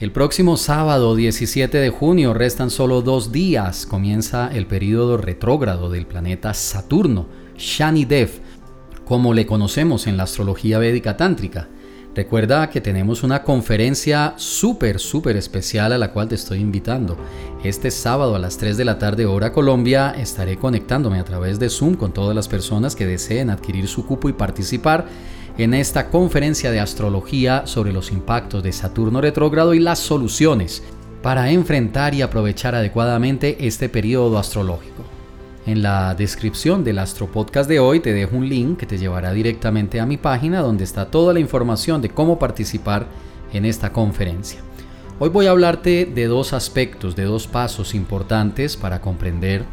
El próximo sábado 17 de junio restan solo dos días. Comienza el período retrógrado del planeta Saturno, Shani Dev, como le conocemos en la astrología védica tántrica. Recuerda que tenemos una conferencia súper, súper especial a la cual te estoy invitando. Este sábado a las 3 de la tarde hora Colombia estaré conectándome a través de Zoom con todas las personas que deseen adquirir su cupo y participar en esta conferencia de astrología sobre los impactos de Saturno retrógrado y las soluciones para enfrentar y aprovechar adecuadamente este periodo astrológico. En la descripción del Astropodcast de hoy te dejo un link que te llevará directamente a mi página donde está toda la información de cómo participar en esta conferencia. Hoy voy a hablarte de dos aspectos, de dos pasos importantes para comprender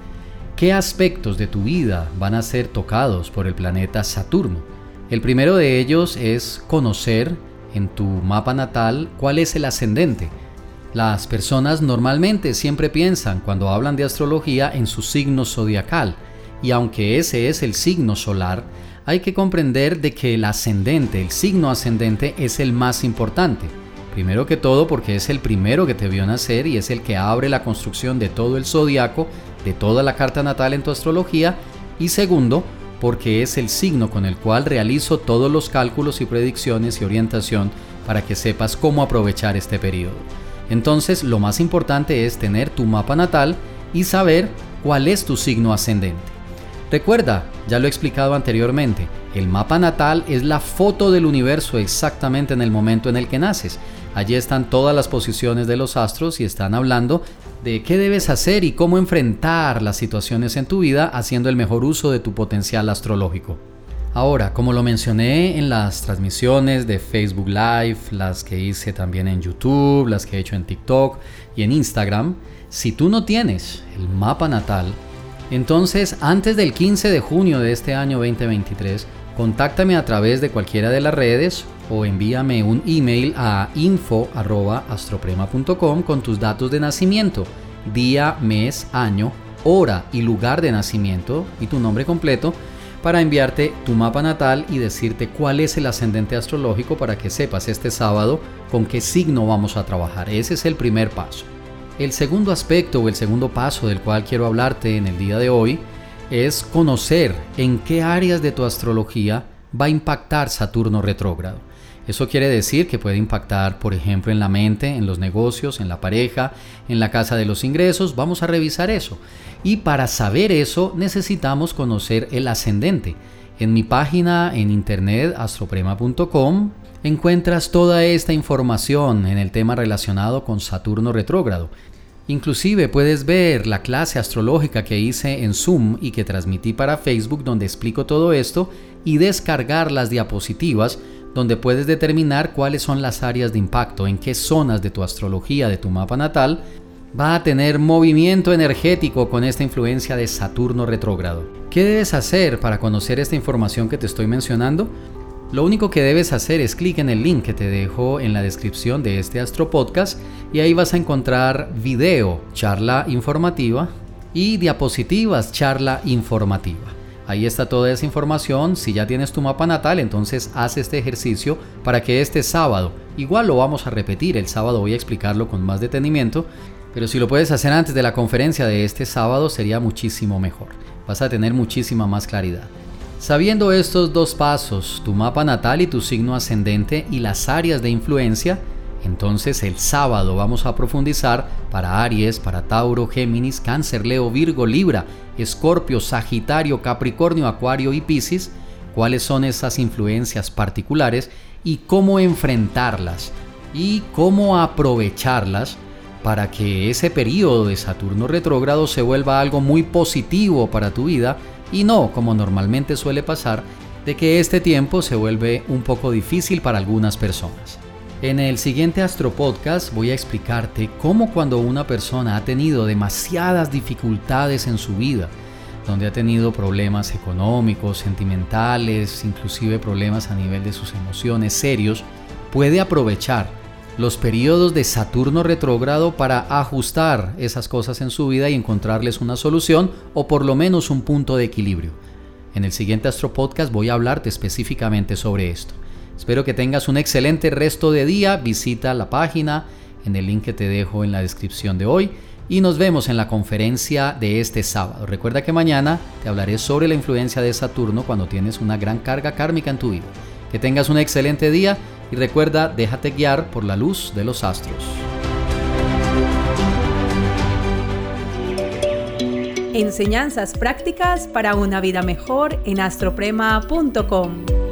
qué aspectos de tu vida van a ser tocados por el planeta Saturno el primero de ellos es conocer en tu mapa natal cuál es el ascendente. Las personas normalmente siempre piensan cuando hablan de astrología en su signo zodiacal, y aunque ese es el signo solar, hay que comprender de que el ascendente, el signo ascendente es el más importante. Primero que todo porque es el primero que te vio nacer y es el que abre la construcción de todo el zodiaco, de toda la carta natal en tu astrología, y segundo, porque es el signo con el cual realizo todos los cálculos y predicciones y orientación para que sepas cómo aprovechar este periodo. Entonces lo más importante es tener tu mapa natal y saber cuál es tu signo ascendente. Recuerda, ya lo he explicado anteriormente, el mapa natal es la foto del universo exactamente en el momento en el que naces. Allí están todas las posiciones de los astros y están hablando de qué debes hacer y cómo enfrentar las situaciones en tu vida haciendo el mejor uso de tu potencial astrológico. Ahora, como lo mencioné en las transmisiones de Facebook Live, las que hice también en YouTube, las que he hecho en TikTok y en Instagram, si tú no tienes el mapa natal, entonces antes del 15 de junio de este año 2023, contáctame a través de cualquiera de las redes o envíame un email a info.astroprema.com con tus datos de nacimiento, día, mes, año, hora y lugar de nacimiento y tu nombre completo para enviarte tu mapa natal y decirte cuál es el ascendente astrológico para que sepas este sábado con qué signo vamos a trabajar. Ese es el primer paso. El segundo aspecto o el segundo paso del cual quiero hablarte en el día de hoy es conocer en qué áreas de tu astrología va a impactar Saturno retrógrado. Eso quiere decir que puede impactar, por ejemplo, en la mente, en los negocios, en la pareja, en la casa de los ingresos. Vamos a revisar eso. Y para saber eso necesitamos conocer el ascendente. En mi página en internet astroprema.com encuentras toda esta información en el tema relacionado con Saturno retrógrado. Inclusive puedes ver la clase astrológica que hice en Zoom y que transmití para Facebook donde explico todo esto y descargar las diapositivas donde puedes determinar cuáles son las áreas de impacto, en qué zonas de tu astrología, de tu mapa natal, va a tener movimiento energético con esta influencia de Saturno retrógrado. ¿Qué debes hacer para conocer esta información que te estoy mencionando? Lo único que debes hacer es clic en el link que te dejo en la descripción de este Astro Podcast y ahí vas a encontrar video, charla informativa y diapositivas, charla informativa. Ahí está toda esa información. Si ya tienes tu mapa natal, entonces haz este ejercicio para que este sábado, igual lo vamos a repetir, el sábado voy a explicarlo con más detenimiento, pero si lo puedes hacer antes de la conferencia de este sábado sería muchísimo mejor. Vas a tener muchísima más claridad. Sabiendo estos dos pasos, tu mapa natal y tu signo ascendente y las áreas de influencia, entonces el sábado vamos a profundizar para Aries, para Tauro, Géminis, Cáncer, Leo, Virgo, Libra, Escorpio, Sagitario, Capricornio, Acuario y Piscis, cuáles son esas influencias particulares y cómo enfrentarlas y cómo aprovecharlas para que ese periodo de Saturno retrógrado se vuelva algo muy positivo para tu vida y no, como normalmente suele pasar, de que este tiempo se vuelve un poco difícil para algunas personas. En el siguiente Astro Podcast voy a explicarte cómo cuando una persona ha tenido demasiadas dificultades en su vida, donde ha tenido problemas económicos, sentimentales, inclusive problemas a nivel de sus emociones serios, puede aprovechar los periodos de Saturno retrógrado para ajustar esas cosas en su vida y encontrarles una solución o por lo menos un punto de equilibrio. En el siguiente Astro Podcast voy a hablarte específicamente sobre esto. Espero que tengas un excelente resto de día. Visita la página en el link que te dejo en la descripción de hoy y nos vemos en la conferencia de este sábado. Recuerda que mañana te hablaré sobre la influencia de Saturno cuando tienes una gran carga kármica en tu vida. Que tengas un excelente día y recuerda, déjate guiar por la luz de los astros. Enseñanzas prácticas para una vida mejor en astroprema.com.